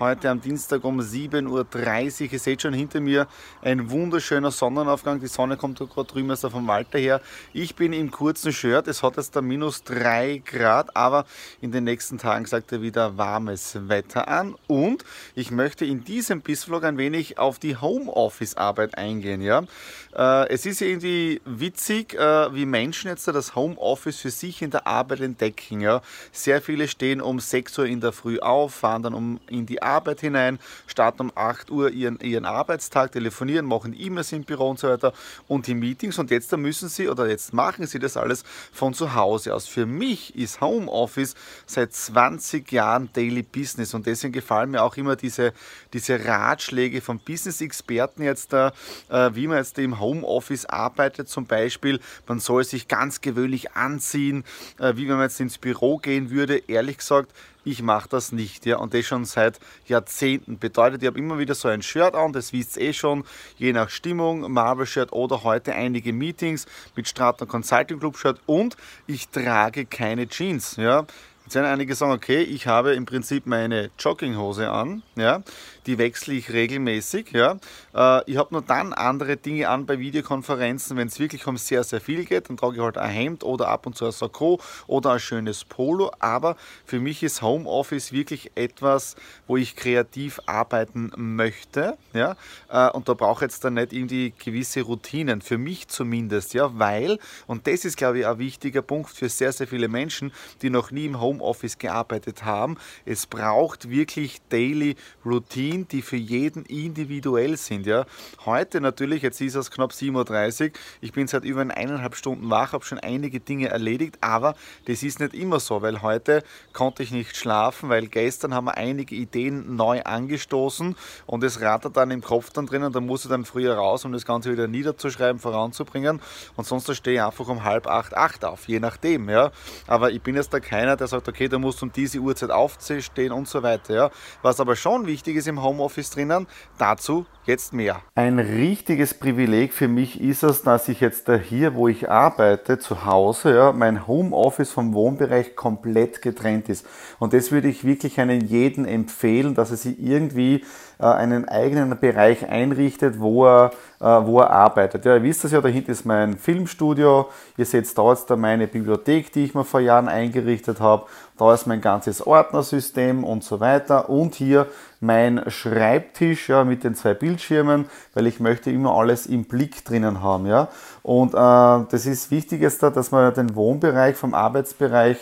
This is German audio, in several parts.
heute am Dienstag um 7.30 Uhr. Ihr seht schon hinter mir ein wunderschöner Sonnenaufgang. Die Sonne kommt gerade drüben aus vom Walter her. Ich bin im kurzen Shirt. Es hat jetzt da minus 3 Grad, aber in den nächsten Tagen sagt er wieder warmes Wetter an. Und ich möchte in diesem Bissvlog ein wenig auf die Homeoffice-Arbeit eingehen. Ja? Äh, es ist irgendwie witzig, äh, wie Menschen jetzt das Homeoffice für sich in der Arbeit entdecken. Ja? Sehr viele stehen um 6 Uhr in der Früh auf, fahren dann um in die Arbeit hinein, starten um 8 Uhr ihren, ihren Arbeitstag, telefonieren, machen E-Mails im Büro und so weiter und die Meetings und jetzt müssen sie oder jetzt machen sie das alles von zu Hause aus. Für mich ist Homeoffice seit 20 Jahren Daily Business und deswegen gefallen mir auch immer diese, diese Ratschläge von Business-Experten jetzt da, äh, wie man jetzt im Homeoffice arbeitet zum Beispiel. Man soll sich ganz gewöhnlich anziehen, äh, wie wenn man jetzt ins Büro gehen würde. Ehrlich gesagt, ich mache das nicht. Ja? Und das schon seit Jahrzehnten. Bedeutet, ich habe immer wieder so ein Shirt an, das wisst ihr eh schon, je nach Stimmung, Marvel-Shirt oder heute einige Meetings mit Stratton Consulting Club Shirt und ich trage keine Jeans. Ja? Jetzt werden einige sagen, okay, ich habe im Prinzip meine Jogginghose an, ja, die wechsle ich regelmäßig. Ja. Äh, ich habe nur dann andere Dinge an bei Videokonferenzen, wenn es wirklich um sehr, sehr viel geht, dann trage ich halt ein Hemd oder ab und zu ein Sakko oder ein schönes Polo. Aber für mich ist Homeoffice wirklich etwas, wo ich kreativ arbeiten möchte. Ja. Äh, und da brauche ich jetzt dann nicht irgendwie gewisse Routinen, für mich zumindest, ja, weil, und das ist, glaube ich, ein wichtiger Punkt für sehr, sehr viele Menschen, die noch nie im Homeoffice Homeoffice gearbeitet haben. Es braucht wirklich Daily Routine, die für jeden individuell sind. Ja. Heute natürlich, jetzt ist es knapp 7.30 Uhr, ich bin seit über eineinhalb Stunden wach, habe schon einige Dinge erledigt, aber das ist nicht immer so, weil heute konnte ich nicht schlafen, weil gestern haben wir einige Ideen neu angestoßen und es rattert dann im Kopf dann drinnen, da muss ich dann früher raus, um das Ganze wieder niederzuschreiben, voranzubringen und sonst stehe ich einfach um halb acht, acht auf, je nachdem. Ja. Aber ich bin jetzt da keiner, der sagt, okay, du musst um diese Uhrzeit aufstehen und so weiter. Ja. Was aber schon wichtig ist im Homeoffice drinnen, dazu jetzt mehr. Ein richtiges Privileg für mich ist es, dass ich jetzt hier, wo ich arbeite, zu Hause, ja, mein Homeoffice vom Wohnbereich komplett getrennt ist. Und das würde ich wirklich einen jeden empfehlen, dass er sich irgendwie äh, einen eigenen Bereich einrichtet, wo er, äh, wo er arbeitet. Ja, ihr wisst das ja, da hinten ist mein Filmstudio. Ihr seht da jetzt da meine Bibliothek, die ich mir vor Jahren eingerichtet habe. Da ist mein ganzes Ordnersystem und so weiter. Und hier mein Schreibtisch ja, mit den zwei Bildschirmen, weil ich möchte immer alles im Blick drinnen haben. Ja. Und äh, das ist Wichtigste, dass man den Wohnbereich vom Arbeitsbereich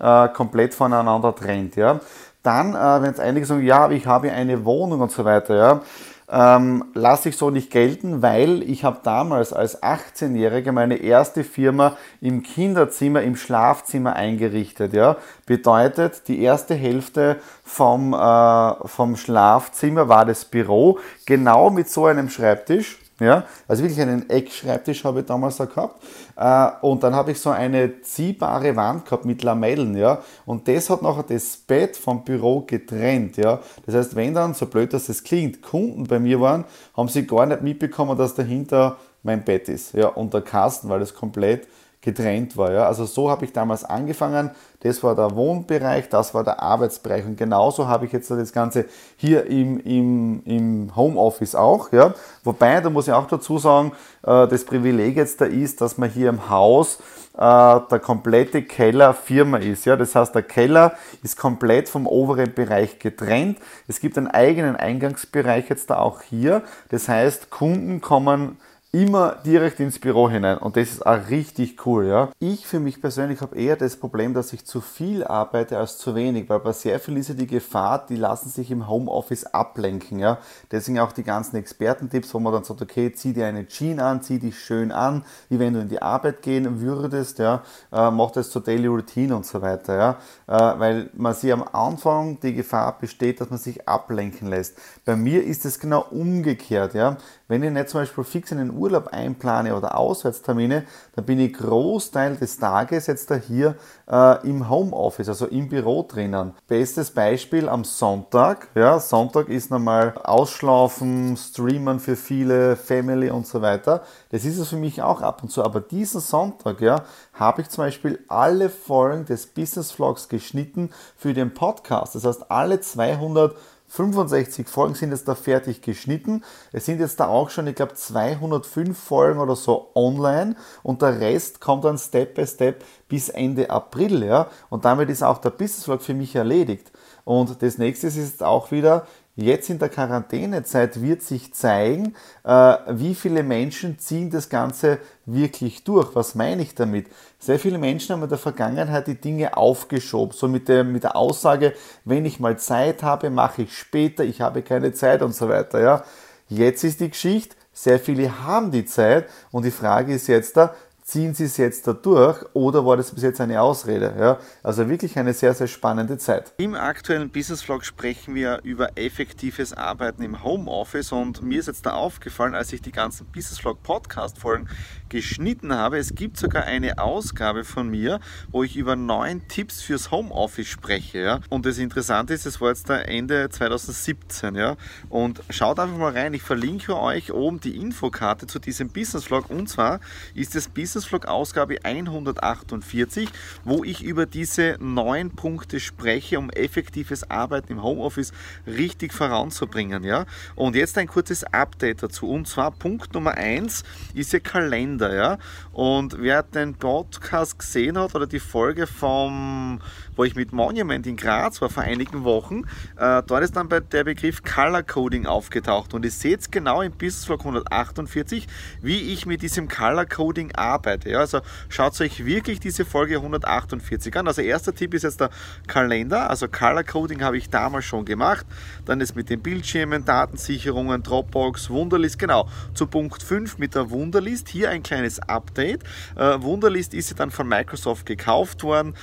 äh, komplett voneinander trennt. Ja. Dann, äh, wenn es einige sagen, ja, ich habe eine Wohnung und so weiter, ja, ähm, lasse ich so nicht gelten, weil ich habe damals als 18-Jähriger meine erste Firma im Kinderzimmer, im Schlafzimmer eingerichtet. Ja. Bedeutet, die erste Hälfte vom, äh, vom Schlafzimmer war das Büro, genau mit so einem Schreibtisch. Ja, also wirklich einen Eckschreibtisch habe ich damals da gehabt. Äh, und dann habe ich so eine ziehbare Wand gehabt mit Lamellen, ja. Und das hat nachher das Bett vom Büro getrennt, ja. Das heißt, wenn dann, so blöd dass es klingt, Kunden bei mir waren, haben sie gar nicht mitbekommen, dass dahinter mein Bett ist, ja. Und der Kasten, weil das komplett getrennt war. Ja? Also so habe ich damals angefangen. Das war der Wohnbereich, das war der Arbeitsbereich. Und genauso habe ich jetzt das Ganze hier im, im, im Homeoffice auch. Ja? Wobei, da muss ich auch dazu sagen, äh, das Privileg jetzt da ist, dass man hier im Haus äh, der komplette Keller Firma ist. Ja? Das heißt, der Keller ist komplett vom oberen Bereich getrennt. Es gibt einen eigenen Eingangsbereich jetzt da auch hier. Das heißt, Kunden kommen immer direkt ins Büro hinein und das ist auch richtig cool. Ja. Ich für mich persönlich habe eher das Problem, dass ich zu viel arbeite als zu wenig, weil bei sehr viel ist ja die Gefahr, die lassen sich im Homeoffice ablenken. Ja. Deswegen auch die ganzen Expertentipps, wo man dann sagt, okay, zieh dir eine Jeans an, zieh dich schön an, wie wenn du in die Arbeit gehen würdest, ja, äh, mach das zur Daily Routine und so weiter. Ja. Äh, weil man sich am Anfang die Gefahr besteht, dass man sich ablenken lässt. Bei mir ist es genau umgekehrt. Ja. Wenn ich nicht zum Beispiel fix einen Urlaub einplane oder Auswärtstermine, dann bin ich Großteil des Tages jetzt da hier äh, im Homeoffice, also im Büro drinnen. Bestes Beispiel am Sonntag. Ja, Sonntag ist normal Ausschlafen, Streamen für viele, Family und so weiter. Das ist es für mich auch ab und zu. Aber diesen Sonntag, ja, habe ich zum Beispiel alle Folgen des Business Vlogs geschnitten für den Podcast. Das heißt, alle 200 65 Folgen sind jetzt da fertig geschnitten. Es sind jetzt da auch schon, ich glaube, 205 Folgen oder so online und der Rest kommt dann Step by Step bis Ende April. Ja? Und damit ist auch der Business Vlog für mich erledigt. Und das nächste ist jetzt auch wieder, Jetzt in der Quarantänezeit wird sich zeigen, äh, wie viele Menschen ziehen das Ganze wirklich durch. Was meine ich damit? Sehr viele Menschen haben in der Vergangenheit die Dinge aufgeschoben, so mit der, mit der Aussage, wenn ich mal Zeit habe, mache ich später, ich habe keine Zeit und so weiter. Ja. Jetzt ist die Geschichte, sehr viele haben die Zeit und die Frage ist jetzt da, ziehen Sie es jetzt da durch oder war das bis jetzt eine Ausrede? Ja, also wirklich eine sehr, sehr spannende Zeit. Im aktuellen Business Vlog sprechen wir über effektives Arbeiten im Homeoffice und mir ist jetzt da aufgefallen, als ich die ganzen Business Vlog Podcast Folgen geschnitten habe, es gibt sogar eine Ausgabe von mir, wo ich über neun Tipps fürs Homeoffice spreche. Ja? Und das Interessante ist, es war jetzt da Ende 2017. Ja? Und schaut einfach mal rein, ich verlinke euch oben die Infokarte zu diesem Business Vlog und zwar ist das Business Business-Vlog-Ausgabe 148, wo ich über diese neun Punkte spreche, um effektives Arbeiten im Homeoffice richtig voranzubringen. Ja? Und jetzt ein kurzes Update dazu. Und zwar Punkt Nummer 1 ist der Kalender. Ja? Und wer den Podcast gesehen hat oder die Folge vom, wo ich mit Monument in Graz war vor einigen Wochen, äh, dort ist dann bei der Begriff Color Coding aufgetaucht. Und ihr seht genau im Business Vlog 148, wie ich mit diesem Color Coding arbeite. Ja, also schaut euch wirklich diese Folge 148 an. Also erster Tipp ist jetzt der Kalender. Also Color Coding habe ich damals schon gemacht. Dann ist mit den Bildschirmen, Datensicherungen, Dropbox, Wunderlist. Genau, zu Punkt 5 mit der Wunderlist. Hier ein kleines Update. Äh, Wunderlist ist ja dann von Microsoft gekauft worden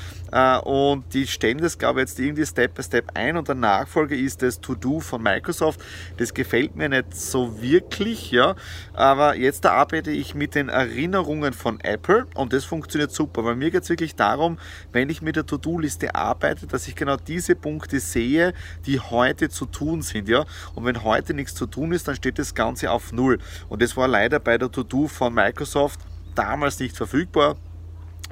und die stellen das, glaube ich, jetzt irgendwie Step by Step ein und der Nachfolger ist das To-Do von Microsoft. Das gefällt mir nicht so wirklich, ja, aber jetzt arbeite ich mit den Erinnerungen von von Apple und das funktioniert super, weil mir geht es wirklich darum, wenn ich mit der To-Do-Liste arbeite, dass ich genau diese Punkte sehe, die heute zu tun sind. Ja? Und wenn heute nichts zu tun ist, dann steht das Ganze auf Null. Und das war leider bei der To-Do von Microsoft damals nicht verfügbar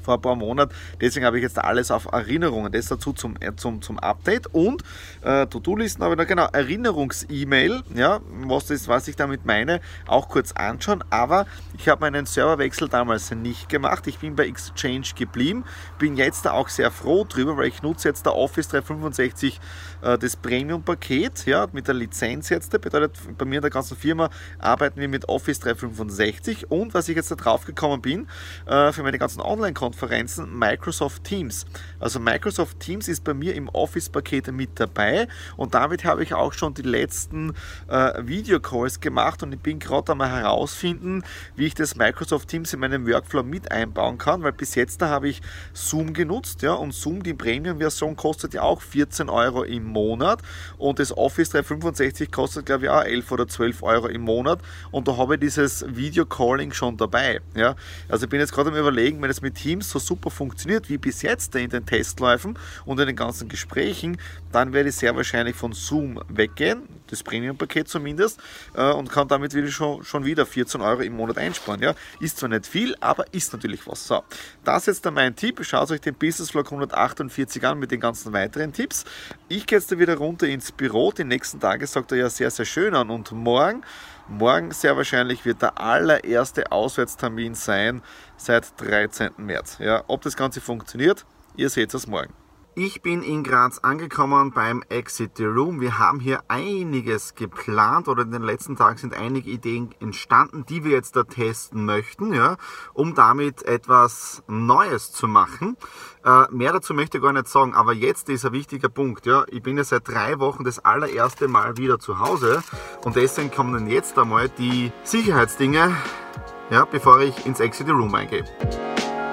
vor ein paar Monaten. Deswegen habe ich jetzt alles auf Erinnerungen. Das dazu zum, äh, zum, zum Update und äh, To-Do-Listen habe ich da genau Erinnerungs-E-Mail, ja, was, das, was ich damit meine, auch kurz anschauen. Aber ich habe meinen Serverwechsel damals nicht gemacht. Ich bin bei Exchange geblieben. Bin jetzt da auch sehr froh drüber, weil ich nutze jetzt der Office 365 äh, das Premium-Paket, ja, mit der Lizenz jetzt. Das bedeutet, bei mir in der ganzen Firma arbeiten wir mit Office 365 und was ich jetzt da drauf gekommen bin, äh, für meine ganzen Online-Konten Konferenzen Microsoft Teams. Also Microsoft Teams ist bei mir im Office-Paket mit dabei und damit habe ich auch schon die letzten äh, Videocalls gemacht und ich bin gerade einmal herausfinden, wie ich das Microsoft Teams in meinem Workflow mit einbauen kann, weil bis jetzt da habe ich Zoom genutzt, ja, und Zoom, die Premium-Version kostet ja auch 14 Euro im Monat und das Office 365 kostet glaube ich auch 11 oder 12 Euro im Monat und da habe ich dieses Video-Calling schon dabei, ja. Also ich bin jetzt gerade am überlegen, wenn es mit Teams Teams so super funktioniert wie bis jetzt in den Testläufen und in den ganzen Gesprächen, dann werde ich sehr wahrscheinlich von Zoom weggehen. das Premium-Paket zumindest, äh, und kann damit wieder schon, schon wieder 14 Euro im Monat einsparen. Ja? Ist zwar nicht viel, aber ist natürlich was. So, das ist jetzt dann mein Tipp. Schaut euch den Business Vlog 148 an mit den ganzen weiteren Tipps. Ich gehe jetzt wieder runter ins Büro. Die nächsten Tage sagt er ja sehr, sehr schön an. Und morgen Morgen sehr wahrscheinlich wird der allererste Auswärtstermin sein seit 13. März. Ja, ob das Ganze funktioniert, ihr seht es morgen. Ich bin in Graz angekommen beim Exit the Room. Wir haben hier einiges geplant oder in den letzten Tagen sind einige Ideen entstanden, die wir jetzt da testen möchten, ja, um damit etwas Neues zu machen. Äh, mehr dazu möchte ich gar nicht sagen, aber jetzt ist ein wichtiger Punkt. Ja. Ich bin ja seit drei Wochen das allererste Mal wieder zu Hause und deswegen kommen jetzt einmal die Sicherheitsdinge, ja, bevor ich ins Exit the Room eingehe.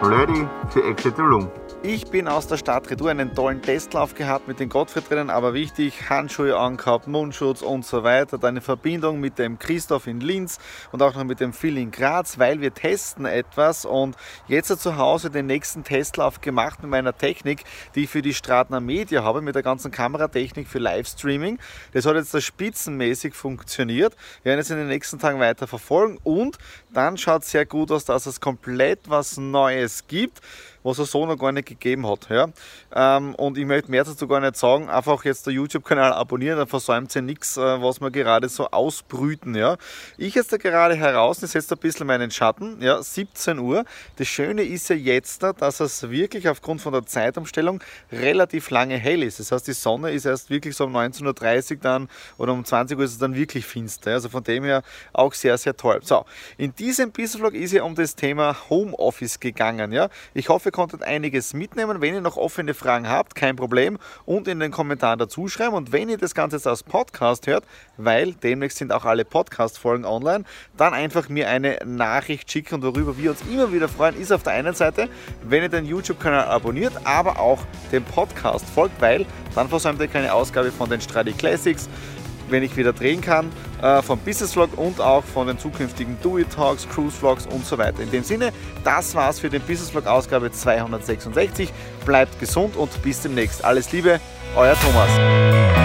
Ready für Exit the Room. Ich bin aus der Stadt Retour einen tollen Testlauf gehabt mit den Gottfried drinnen, aber wichtig, Handschuhe angehabt, Mundschutz und so weiter. Dann eine Verbindung mit dem Christoph in Linz und auch noch mit dem Phil in Graz, weil wir testen etwas und jetzt zu Hause den nächsten Testlauf gemacht mit meiner Technik, die ich für die Stratner Media habe, mit der ganzen Kameratechnik für Livestreaming. Das hat jetzt da spitzenmäßig funktioniert. Wir werden es in den nächsten Tagen weiter verfolgen und dann schaut es sehr gut aus, dass es komplett was Neues gibt was es so noch gar nicht gegeben hat. Ja? Ähm, und ich möchte mehr dazu gar nicht sagen, einfach jetzt der YouTube-Kanal abonnieren, dann versäumt ihr nichts, äh, was wir gerade so ausbrüten. Ja? Ich jetzt da gerade heraus, ich setze ein bisschen meinen Schatten, ja, 17 Uhr. Das Schöne ist ja jetzt, dass es wirklich aufgrund von der Zeitumstellung relativ lange hell ist. Das heißt, die Sonne ist erst wirklich so um 19.30 Uhr dann oder um 20 Uhr ist es dann wirklich finster. Also von dem her auch sehr, sehr toll. So, in diesem Business-Vlog ist ja um das Thema Homeoffice gegangen. Ja? Ich hoffe, ihr konntet einiges mitnehmen. Wenn ihr noch offene Fragen habt, kein Problem. Und in den Kommentaren dazu schreiben. Und wenn ihr das Ganze jetzt als Podcast hört, weil demnächst sind auch alle Podcast-Folgen online, dann einfach mir eine Nachricht schicken. Und worüber wir uns immer wieder freuen, ist auf der einen Seite, wenn ihr den YouTube-Kanal abonniert, aber auch dem Podcast folgt, weil dann versäumt ihr keine Ausgabe von den Stradi Classics wenn ich wieder drehen kann, äh, vom Business Vlog und auch von den zukünftigen Do It Talks, Cruise Vlogs und so weiter. In dem Sinne, das war's für den Business Vlog Ausgabe 266. Bleibt gesund und bis demnächst. Alles Liebe, euer Thomas.